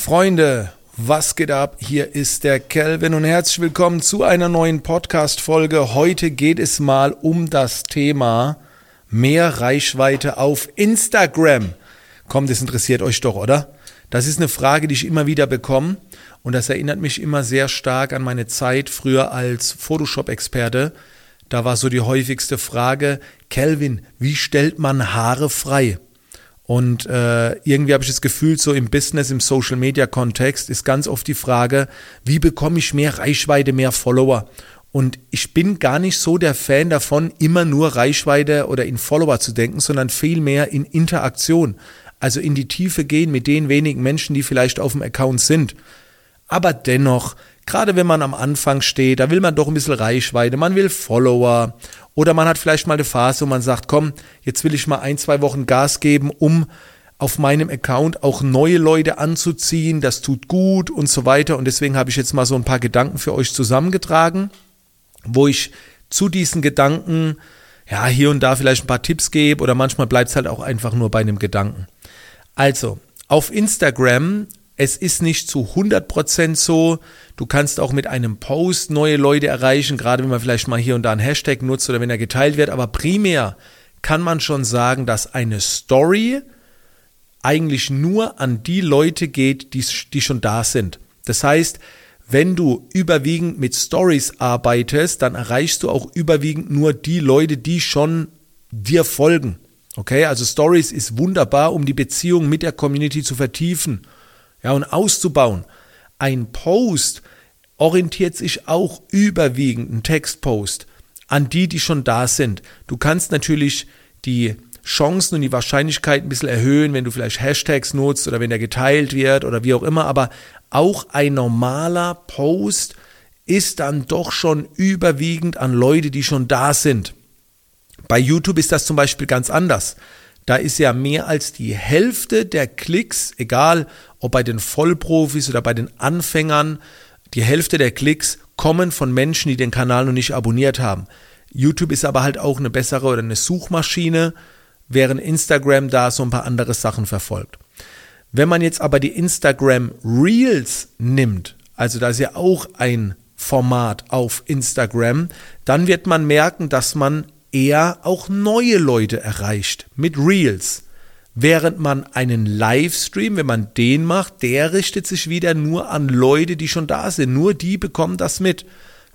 Freunde, was geht ab? Hier ist der Kelvin und herzlich willkommen zu einer neuen Podcast-Folge. Heute geht es mal um das Thema mehr Reichweite auf Instagram. Komm, das interessiert euch doch, oder? Das ist eine Frage, die ich immer wieder bekomme und das erinnert mich immer sehr stark an meine Zeit früher als Photoshop-Experte. Da war so die häufigste Frage, Kelvin, wie stellt man Haare frei? Und äh, irgendwie habe ich das Gefühl, so im Business, im Social-Media-Kontext ist ganz oft die Frage, wie bekomme ich mehr Reichweite, mehr Follower? Und ich bin gar nicht so der Fan davon, immer nur Reichweite oder in Follower zu denken, sondern vielmehr in Interaktion. Also in die Tiefe gehen mit den wenigen Menschen, die vielleicht auf dem Account sind. Aber dennoch, gerade wenn man am Anfang steht, da will man doch ein bisschen Reichweite, man will Follower oder man hat vielleicht mal eine Phase, wo man sagt, komm, jetzt will ich mal ein, zwei Wochen Gas geben, um auf meinem Account auch neue Leute anzuziehen. Das tut gut und so weiter. Und deswegen habe ich jetzt mal so ein paar Gedanken für euch zusammengetragen, wo ich zu diesen Gedanken ja hier und da vielleicht ein paar Tipps gebe oder manchmal bleibt es halt auch einfach nur bei einem Gedanken. Also, auf Instagram es ist nicht zu 100% so. Du kannst auch mit einem Post neue Leute erreichen, gerade wenn man vielleicht mal hier und da einen Hashtag nutzt oder wenn er geteilt wird. Aber primär kann man schon sagen, dass eine Story eigentlich nur an die Leute geht, die, die schon da sind. Das heißt, wenn du überwiegend mit Stories arbeitest, dann erreichst du auch überwiegend nur die Leute, die schon dir folgen. Okay, also Stories ist wunderbar, um die Beziehung mit der Community zu vertiefen ja, und auszubauen. Ein Post orientiert sich auch überwiegend, ein Textpost, an die, die schon da sind. Du kannst natürlich die Chancen und die Wahrscheinlichkeit ein bisschen erhöhen, wenn du vielleicht Hashtags nutzt oder wenn der geteilt wird oder wie auch immer, aber auch ein normaler Post ist dann doch schon überwiegend an Leute, die schon da sind. Bei YouTube ist das zum Beispiel ganz anders. Da ist ja mehr als die Hälfte der Klicks, egal ob bei den Vollprofis oder bei den Anfängern, die Hälfte der Klicks kommen von Menschen, die den Kanal noch nicht abonniert haben. YouTube ist aber halt auch eine bessere oder eine Suchmaschine, während Instagram da so ein paar andere Sachen verfolgt. Wenn man jetzt aber die Instagram Reels nimmt, also da ist ja auch ein Format auf Instagram, dann wird man merken, dass man eher auch neue Leute erreicht mit Reels. Während man einen Livestream, wenn man den macht, der richtet sich wieder nur an Leute, die schon da sind. Nur die bekommen das mit.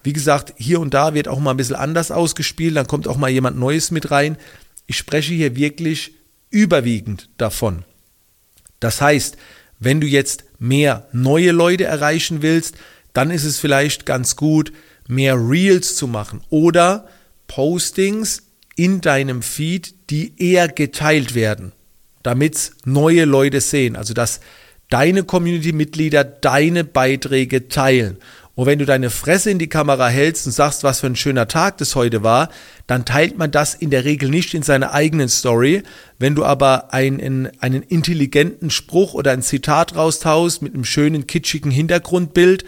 Wie gesagt, hier und da wird auch mal ein bisschen anders ausgespielt, dann kommt auch mal jemand Neues mit rein. Ich spreche hier wirklich überwiegend davon. Das heißt, wenn du jetzt mehr neue Leute erreichen willst, dann ist es vielleicht ganz gut, mehr Reels zu machen oder Postings in deinem Feed, die eher geteilt werden, damit neue Leute sehen. Also dass deine Community-Mitglieder deine Beiträge teilen. Und wenn du deine Fresse in die Kamera hältst und sagst, was für ein schöner Tag das heute war, dann teilt man das in der Regel nicht in seiner eigenen Story. Wenn du aber einen, einen intelligenten Spruch oder ein Zitat raustaust mit einem schönen, kitschigen Hintergrundbild,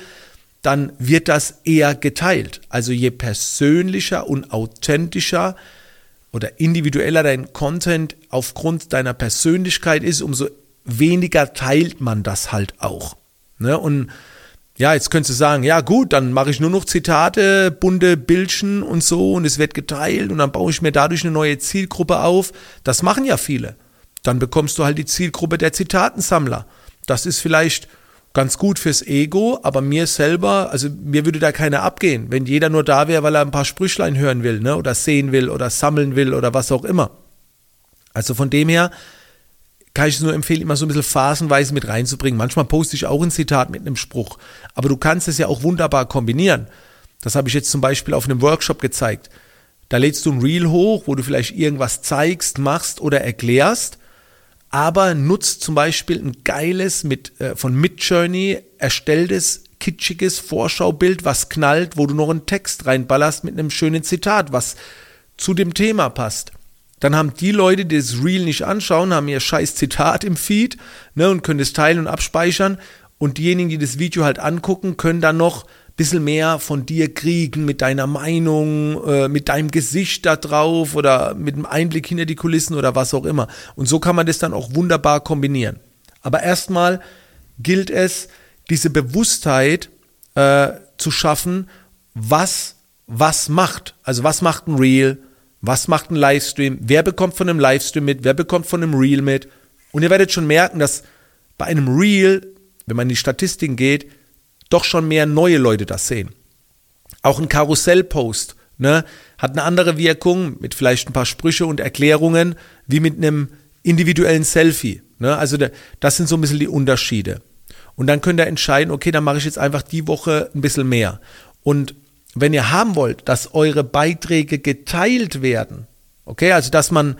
dann wird das eher geteilt. Also je persönlicher und authentischer oder individueller dein Content aufgrund deiner Persönlichkeit ist, umso weniger teilt man das halt auch. Ne? Und ja, jetzt könntest du sagen, ja gut, dann mache ich nur noch Zitate, bunte Bildchen und so und es wird geteilt und dann baue ich mir dadurch eine neue Zielgruppe auf. Das machen ja viele. Dann bekommst du halt die Zielgruppe der Zitatensammler. Das ist vielleicht ganz gut fürs Ego, aber mir selber, also mir würde da keiner abgehen, wenn jeder nur da wäre, weil er ein paar Sprüchlein hören will, ne, oder sehen will oder sammeln will oder was auch immer. Also von dem her kann ich es nur empfehlen, immer so ein bisschen phasenweise mit reinzubringen. Manchmal poste ich auch ein Zitat mit einem Spruch, aber du kannst es ja auch wunderbar kombinieren. Das habe ich jetzt zum Beispiel auf einem Workshop gezeigt. Da lädst du ein Reel hoch, wo du vielleicht irgendwas zeigst, machst oder erklärst aber nutzt zum Beispiel ein geiles mit, äh, von Midjourney erstelltes, kitschiges Vorschaubild, was knallt, wo du noch einen Text reinballerst mit einem schönen Zitat, was zu dem Thema passt. Dann haben die Leute, die das Reel nicht anschauen, haben ihr scheiß Zitat im Feed ne, und können es teilen und abspeichern. Und diejenigen, die das Video halt angucken, können dann noch bisschen mehr von dir kriegen mit deiner Meinung, äh, mit deinem Gesicht da drauf oder mit dem Einblick hinter die Kulissen oder was auch immer. Und so kann man das dann auch wunderbar kombinieren. Aber erstmal gilt es, diese Bewusstheit äh, zu schaffen, was was macht. Also was macht ein Reel, was macht ein Livestream, wer bekommt von einem Livestream mit, wer bekommt von einem Reel mit. Und ihr werdet schon merken, dass bei einem Reel, wenn man in die Statistiken geht, doch schon mehr neue Leute das sehen. Auch ein Karussellpost ne, hat eine andere Wirkung mit vielleicht ein paar Sprüche und Erklärungen wie mit einem individuellen Selfie. Ne? Also das sind so ein bisschen die Unterschiede. Und dann könnt ihr entscheiden, okay, dann mache ich jetzt einfach die Woche ein bisschen mehr. Und wenn ihr haben wollt, dass eure Beiträge geteilt werden, okay, also dass man,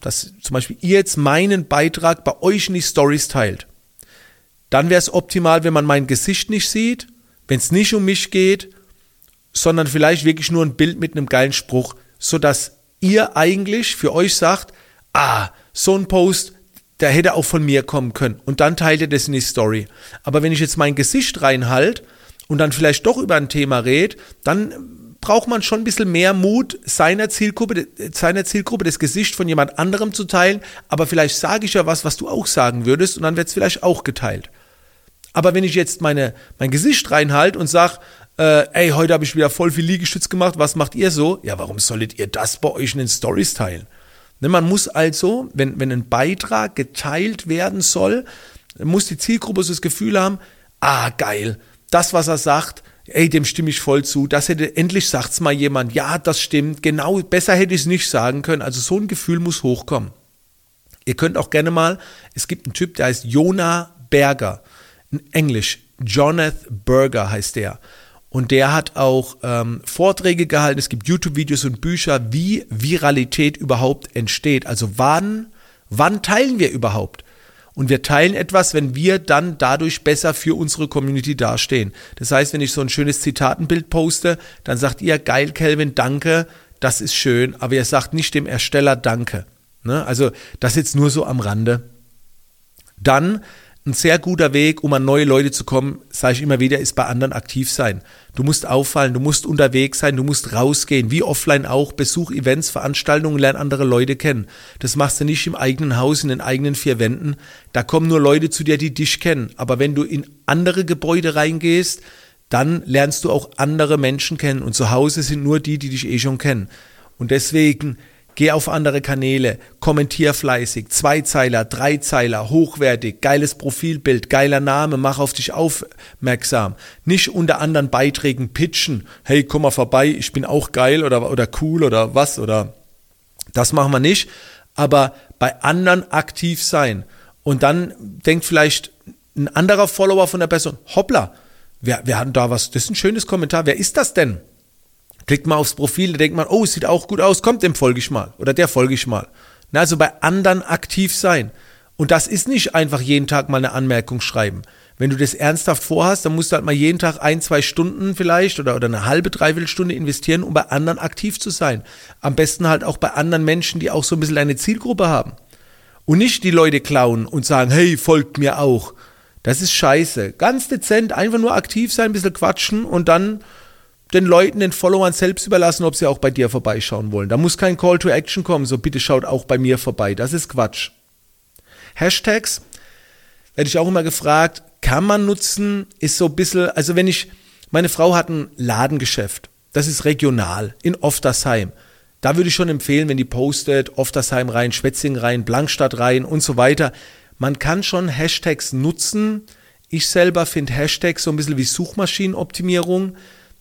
dass zum Beispiel ihr jetzt meinen Beitrag bei euch in die Stories teilt, dann wäre es optimal, wenn man mein Gesicht nicht sieht, wenn es nicht um mich geht, sondern vielleicht wirklich nur ein Bild mit einem geilen Spruch, sodass ihr eigentlich für euch sagt, ah, so ein Post, der hätte auch von mir kommen können. Und dann teilt ihr das in die Story. Aber wenn ich jetzt mein Gesicht reinhalte und dann vielleicht doch über ein Thema rede, dann braucht man schon ein bisschen mehr Mut, seiner Zielgruppe, seiner Zielgruppe das Gesicht von jemand anderem zu teilen. Aber vielleicht sage ich ja was, was du auch sagen würdest und dann wird es vielleicht auch geteilt. Aber wenn ich jetzt meine, mein Gesicht reinhalte und sage, äh, ey, heute habe ich wieder voll viel Liegestütz gemacht, was macht ihr so? Ja, warum solltet ihr das bei euch in den Stories teilen? Ne, man muss also, wenn, wenn ein Beitrag geteilt werden soll, muss die Zielgruppe so das Gefühl haben, ah, geil, das, was er sagt, ey, dem stimme ich voll zu. Das hätte, endlich sagt's mal jemand, ja, das stimmt, genau, besser hätte ich es nicht sagen können. Also so ein Gefühl muss hochkommen. Ihr könnt auch gerne mal, es gibt einen Typ, der heißt Jonah Berger, in Englisch, Jonathan Berger heißt der. Und der hat auch ähm, Vorträge gehalten, es gibt YouTube-Videos und Bücher, wie Viralität überhaupt entsteht. Also wann, wann teilen wir überhaupt? Und wir teilen etwas, wenn wir dann dadurch besser für unsere Community dastehen. Das heißt, wenn ich so ein schönes Zitatenbild poste, dann sagt ihr, geil, Kelvin, danke, das ist schön, aber ihr sagt nicht dem Ersteller Danke. Ne? Also das jetzt nur so am Rande. Dann ein sehr guter Weg, um an neue Leute zu kommen, sage ich immer wieder, ist bei anderen aktiv sein. Du musst auffallen, du musst unterwegs sein, du musst rausgehen, wie offline auch, besuch Events, Veranstaltungen, lern andere Leute kennen. Das machst du nicht im eigenen Haus, in den eigenen vier Wänden. Da kommen nur Leute zu dir, die dich kennen. Aber wenn du in andere Gebäude reingehst, dann lernst du auch andere Menschen kennen. Und zu Hause sind nur die, die dich eh schon kennen. Und deswegen Geh auf andere Kanäle, kommentier fleißig, Zweizeiler, Dreizeiler, hochwertig, geiles Profilbild, geiler Name, mach auf dich aufmerksam. Nicht unter anderen Beiträgen pitchen, hey, komm mal vorbei, ich bin auch geil oder, oder cool oder was oder das machen wir nicht, aber bei anderen aktiv sein. Und dann denkt vielleicht ein anderer Follower von der Person, hoppla, wir, wir hatten da was, das ist ein schönes Kommentar, wer ist das denn? Klickt mal aufs Profil, da denkt man, oh, sieht auch gut aus, kommt dem folge ich mal oder der folge ich mal. Na, also bei anderen aktiv sein. Und das ist nicht einfach jeden Tag mal eine Anmerkung schreiben. Wenn du das ernsthaft vorhast, dann musst du halt mal jeden Tag ein, zwei Stunden vielleicht oder, oder eine halbe, dreiviertel Stunde investieren, um bei anderen aktiv zu sein. Am besten halt auch bei anderen Menschen, die auch so ein bisschen eine Zielgruppe haben. Und nicht die Leute klauen und sagen, hey, folgt mir auch. Das ist scheiße. Ganz dezent, einfach nur aktiv sein, ein bisschen quatschen und dann den Leuten, den Followern selbst überlassen, ob sie auch bei dir vorbeischauen wollen. Da muss kein Call to Action kommen, so bitte schaut auch bei mir vorbei. Das ist Quatsch. Hashtags werde ich auch immer gefragt, kann man nutzen, ist so ein bisschen, also wenn ich, meine Frau hat ein Ladengeschäft, das ist regional, in Oftersheim. Da würde ich schon empfehlen, wenn die postet, Oftersheim rein, Schwetzing rein, Blankstadt rein und so weiter. Man kann schon Hashtags nutzen. Ich selber finde Hashtags so ein bisschen wie Suchmaschinenoptimierung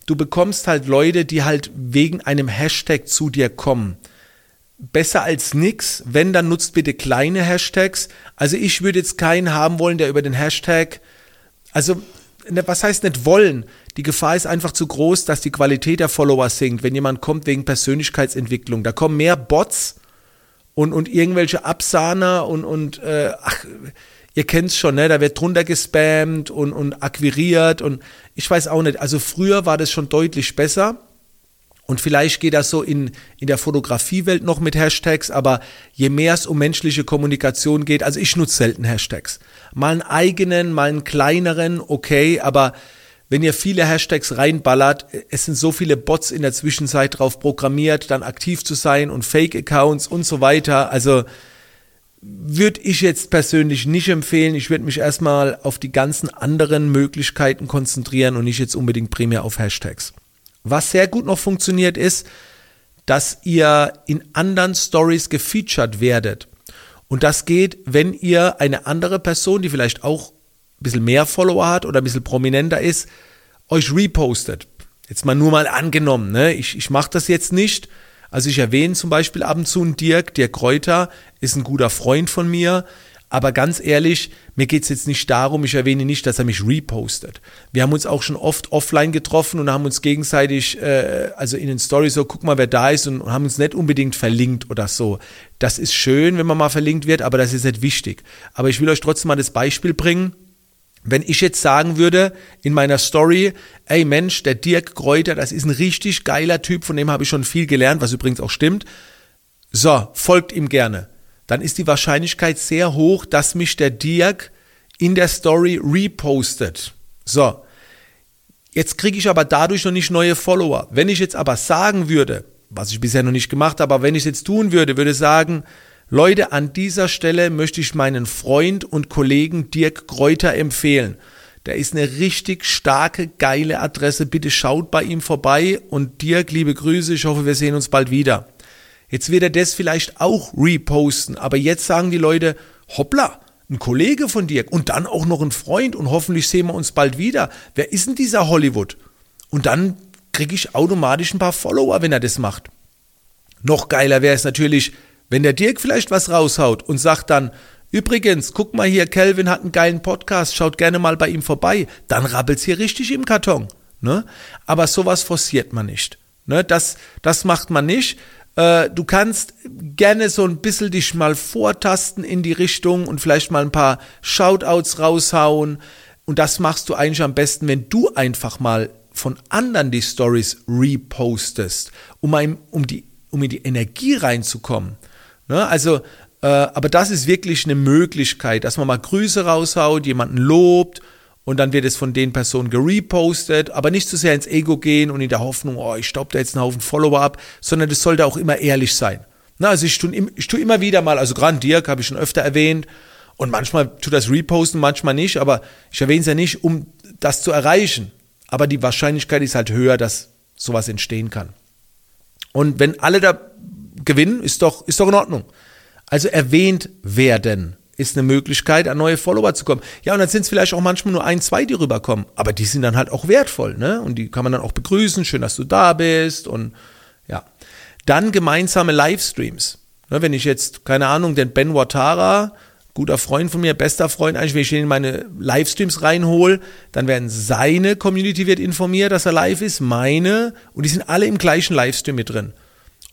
du bekommst halt Leute, die halt wegen einem Hashtag zu dir kommen. Besser als nix, wenn, dann nutzt bitte kleine Hashtags. Also ich würde jetzt keinen haben wollen, der über den Hashtag, also ne, was heißt nicht wollen? Die Gefahr ist einfach zu groß, dass die Qualität der Follower sinkt, wenn jemand kommt wegen Persönlichkeitsentwicklung. Da kommen mehr Bots und, und irgendwelche Absahner und, und äh, ach, ihr kennt's schon, ne? Da wird drunter gespammt und, und akquiriert und ich weiß auch nicht. Also früher war das schon deutlich besser. Und vielleicht geht das so in, in der Fotografiewelt noch mit Hashtags, aber je mehr es um menschliche Kommunikation geht, also ich nutze selten Hashtags. Mal einen eigenen, mal einen kleineren, okay, aber wenn ihr viele Hashtags reinballert, es sind so viele Bots in der Zwischenzeit drauf programmiert, dann aktiv zu sein und Fake-Accounts und so weiter. Also würde ich jetzt persönlich nicht empfehlen. Ich würde mich erstmal auf die ganzen anderen Möglichkeiten konzentrieren und nicht jetzt unbedingt primär auf Hashtags. Was sehr gut noch funktioniert ist, dass ihr in anderen Stories gefeatured werdet. Und das geht, wenn ihr eine andere Person, die vielleicht auch ein bisschen mehr Follower hat oder ein bisschen prominenter ist, euch repostet. Jetzt mal nur mal angenommen, ne? ich, ich mache das jetzt nicht. Also ich erwähne zum Beispiel ab und zu einen Dirk, Dirk Kräuter ist ein guter Freund von mir. Aber ganz ehrlich, mir geht es jetzt nicht darum, ich erwähne nicht, dass er mich repostet. Wir haben uns auch schon oft offline getroffen und haben uns gegenseitig, äh, also in den Stories so, guck mal, wer da ist und, und haben uns nicht unbedingt verlinkt oder so. Das ist schön, wenn man mal verlinkt wird, aber das ist nicht wichtig. Aber ich will euch trotzdem mal das Beispiel bringen. Wenn ich jetzt sagen würde in meiner Story, ey Mensch, der Dirk Kräuter, das ist ein richtig geiler Typ, von dem habe ich schon viel gelernt, was übrigens auch stimmt. So, folgt ihm gerne dann ist die Wahrscheinlichkeit sehr hoch, dass mich der Dirk in der Story repostet. So, jetzt kriege ich aber dadurch noch nicht neue Follower. Wenn ich jetzt aber sagen würde, was ich bisher noch nicht gemacht habe, aber wenn ich es jetzt tun würde, würde sagen, Leute, an dieser Stelle möchte ich meinen Freund und Kollegen Dirk Kräuter empfehlen. Der ist eine richtig starke, geile Adresse. Bitte schaut bei ihm vorbei und Dirk, liebe Grüße. Ich hoffe, wir sehen uns bald wieder. Jetzt wird er das vielleicht auch reposten, aber jetzt sagen die Leute, hoppla, ein Kollege von dir und dann auch noch ein Freund und hoffentlich sehen wir uns bald wieder. Wer ist denn dieser Hollywood? Und dann kriege ich automatisch ein paar Follower, wenn er das macht. Noch geiler wäre es natürlich, wenn der Dirk vielleicht was raushaut und sagt dann, übrigens, guck mal hier, Kelvin hat einen geilen Podcast, schaut gerne mal bei ihm vorbei. Dann rabbelt's hier richtig im Karton. Ne? Aber sowas forciert man nicht. Ne? Das, das macht man nicht. Äh, du kannst gerne so ein bisschen dich mal vortasten in die Richtung und vielleicht mal ein paar Shoutouts raushauen. Und das machst du eigentlich am besten, wenn du einfach mal von anderen die Stories repostest, um, ein, um, die, um in die Energie reinzukommen. Ne? Also, äh, aber das ist wirklich eine Möglichkeit, dass man mal Grüße raushaut, jemanden lobt und dann wird es von den Personen gerepostet, aber nicht zu sehr ins Ego gehen und in der Hoffnung, oh, ich staub da jetzt einen Haufen Follower ab, sondern das sollte auch immer ehrlich sein. Na, also ich tue, ich tue immer wieder mal, also gerade Dirk habe ich schon öfter erwähnt und manchmal tut das reposten, manchmal nicht, aber ich erwähne es ja nicht, um das zu erreichen. Aber die Wahrscheinlichkeit ist halt höher, dass sowas entstehen kann. Und wenn alle da gewinnen, ist doch, ist doch in Ordnung. Also erwähnt werden ist eine Möglichkeit, an neue Follower zu kommen. Ja, und dann sind es vielleicht auch manchmal nur ein, zwei, die rüberkommen. Aber die sind dann halt auch wertvoll, ne? Und die kann man dann auch begrüßen. Schön, dass du da bist. Und ja. Dann gemeinsame Livestreams. Ne, wenn ich jetzt, keine Ahnung, den Ben Watara, guter Freund von mir, bester Freund, eigentlich, wenn ich ihn in meine Livestreams reinhole, dann werden seine Community wird informiert, dass er live ist, meine, und die sind alle im gleichen Livestream mit drin.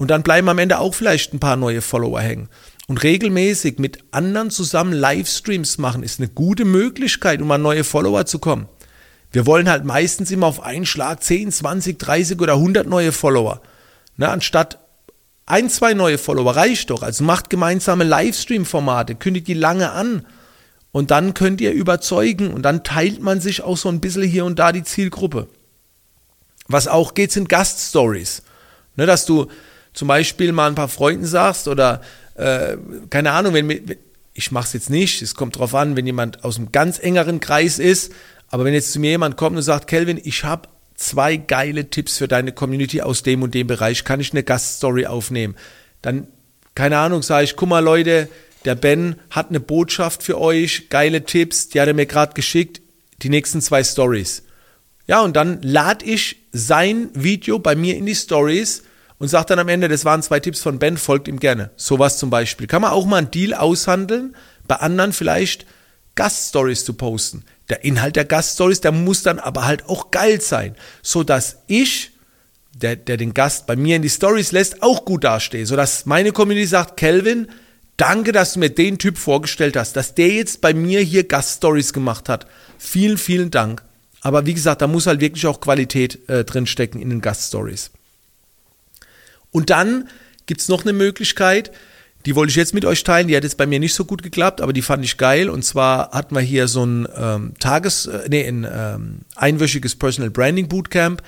Und dann bleiben am Ende auch vielleicht ein paar neue Follower hängen. Und regelmäßig mit anderen zusammen Livestreams machen ist eine gute Möglichkeit, um an neue Follower zu kommen. Wir wollen halt meistens immer auf einen Schlag 10, 20, 30 oder 100 neue Follower. Ne, anstatt ein, zwei neue Follower reicht doch. Also macht gemeinsame Livestream-Formate, kündigt die lange an. Und dann könnt ihr überzeugen und dann teilt man sich auch so ein bisschen hier und da die Zielgruppe. Was auch geht, sind Gaststories. Ne, dass du zum Beispiel mal ein paar Freunden sagst oder äh, keine Ahnung, wenn, ich mache es jetzt nicht, es kommt drauf an, wenn jemand aus einem ganz engeren Kreis ist, aber wenn jetzt zu mir jemand kommt und sagt, Kelvin, ich habe zwei geile Tipps für deine Community aus dem und dem Bereich, kann ich eine Gaststory aufnehmen? Dann, keine Ahnung, sage ich, guck mal Leute, der Ben hat eine Botschaft für euch, geile Tipps, die hat er mir gerade geschickt, die nächsten zwei Stories. Ja, und dann lade ich sein Video bei mir in die Stories und sagt dann am Ende, das waren zwei Tipps von Ben, folgt ihm gerne. Sowas zum Beispiel. Kann man auch mal einen Deal aushandeln, bei anderen vielleicht Gaststories zu posten. Der Inhalt der Gaststories, der muss dann aber halt auch geil sein, so dass ich, der, der den Gast bei mir in die Stories lässt, auch gut dastehe, so dass meine Community sagt, Kelvin, danke, dass du mir den Typ vorgestellt hast, dass der jetzt bei mir hier Gaststories gemacht hat. Vielen, vielen Dank. Aber wie gesagt, da muss halt wirklich auch Qualität äh, drinstecken in den Gaststories. Und dann gibt es noch eine Möglichkeit, die wollte ich jetzt mit euch teilen, die hat jetzt bei mir nicht so gut geklappt, aber die fand ich geil. Und zwar hatten wir hier so ein ähm, Tages-, äh, nee, ein ähm, einwöchiges Personal Branding Bootcamp.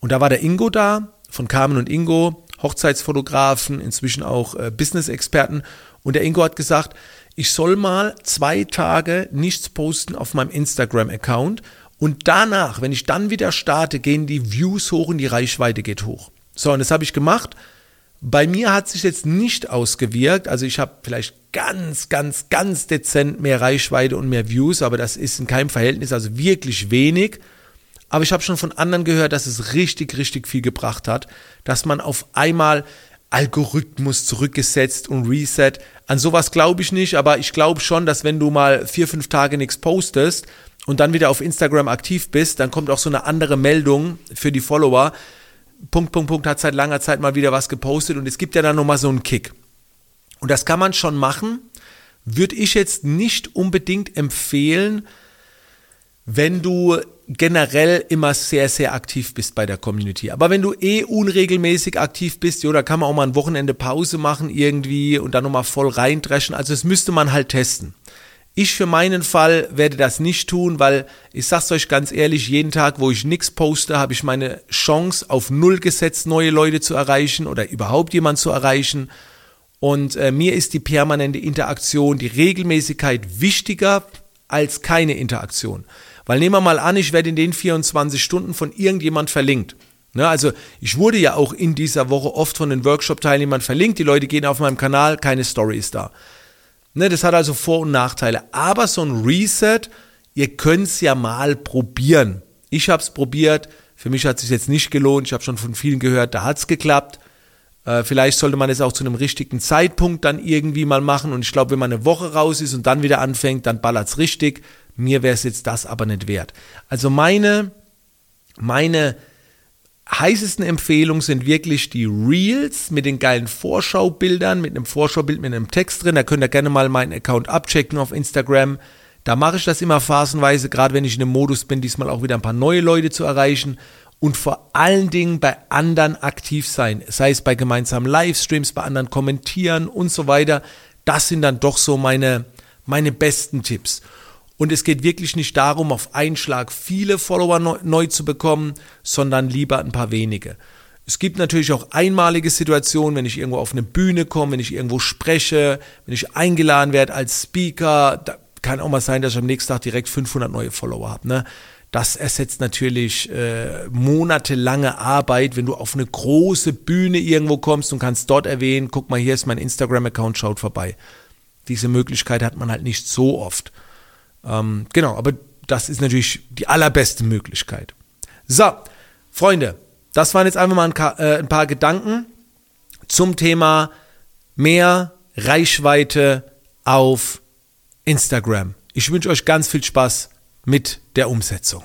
Und da war der Ingo da, von Carmen und Ingo, Hochzeitsfotografen, inzwischen auch äh, Business-Experten. Und der Ingo hat gesagt, ich soll mal zwei Tage nichts posten auf meinem Instagram-Account und danach, wenn ich dann wieder starte, gehen die Views hoch und die Reichweite geht hoch. So, und das habe ich gemacht. Bei mir hat sich jetzt nicht ausgewirkt. Also ich habe vielleicht ganz, ganz, ganz dezent mehr Reichweite und mehr Views, aber das ist in keinem Verhältnis, also wirklich wenig. Aber ich habe schon von anderen gehört, dass es richtig, richtig viel gebracht hat, dass man auf einmal Algorithmus zurückgesetzt und Reset. An sowas glaube ich nicht, aber ich glaube schon, dass wenn du mal vier, fünf Tage nichts postest und dann wieder auf Instagram aktiv bist, dann kommt auch so eine andere Meldung für die Follower. Punkt, Punkt, Punkt hat seit langer Zeit mal wieder was gepostet und es gibt ja dann nochmal so einen Kick. Und das kann man schon machen. Würde ich jetzt nicht unbedingt empfehlen, wenn du generell immer sehr, sehr aktiv bist bei der Community. Aber wenn du eh unregelmäßig aktiv bist, ja, da kann man auch mal ein Wochenende Pause machen irgendwie und dann nochmal voll reindreschen. Also das müsste man halt testen. Ich für meinen Fall werde das nicht tun, weil ich sag's euch ganz ehrlich, jeden Tag, wo ich nichts poste, habe ich meine Chance auf Null gesetzt, neue Leute zu erreichen oder überhaupt jemand zu erreichen. Und äh, mir ist die permanente Interaktion, die Regelmäßigkeit wichtiger als keine Interaktion. Weil nehmen wir mal an, ich werde in den 24 Stunden von irgendjemand verlinkt. Ne, also ich wurde ja auch in dieser Woche oft von den Workshop-Teilnehmern verlinkt. Die Leute gehen auf meinem Kanal, keine Story ist da. Ne, das hat also Vor- und Nachteile. Aber so ein Reset, ihr könnt es ja mal probieren. Ich habe es probiert. Für mich hat es sich jetzt nicht gelohnt. Ich habe schon von vielen gehört, da hat es geklappt. Äh, vielleicht sollte man es auch zu einem richtigen Zeitpunkt dann irgendwie mal machen. Und ich glaube, wenn man eine Woche raus ist und dann wieder anfängt, dann ballert es richtig. Mir wäre es jetzt das aber nicht wert. Also meine, meine heißesten Empfehlungen sind wirklich die Reels mit den geilen Vorschaubildern, mit einem Vorschaubild mit einem Text drin. Da könnt ihr gerne mal meinen Account abchecken auf Instagram. Da mache ich das immer phasenweise, gerade wenn ich in dem Modus bin, diesmal auch wieder ein paar neue Leute zu erreichen und vor allen Dingen bei anderen aktiv sein, sei es bei gemeinsamen Livestreams, bei anderen kommentieren und so weiter. Das sind dann doch so meine, meine besten Tipps. Und es geht wirklich nicht darum, auf einen Schlag viele Follower neu, neu zu bekommen, sondern lieber ein paar wenige. Es gibt natürlich auch einmalige Situationen, wenn ich irgendwo auf eine Bühne komme, wenn ich irgendwo spreche, wenn ich eingeladen werde als Speaker. Da kann auch mal sein, dass ich am nächsten Tag direkt 500 neue Follower habe. Ne? Das ersetzt natürlich äh, monatelange Arbeit, wenn du auf eine große Bühne irgendwo kommst und kannst dort erwähnen, guck mal, hier ist mein Instagram-Account, schaut vorbei. Diese Möglichkeit hat man halt nicht so oft. Ähm, genau, aber das ist natürlich die allerbeste Möglichkeit. So, Freunde, das waren jetzt einfach mal ein, äh, ein paar Gedanken zum Thema mehr Reichweite auf Instagram. Ich wünsche euch ganz viel Spaß mit der Umsetzung.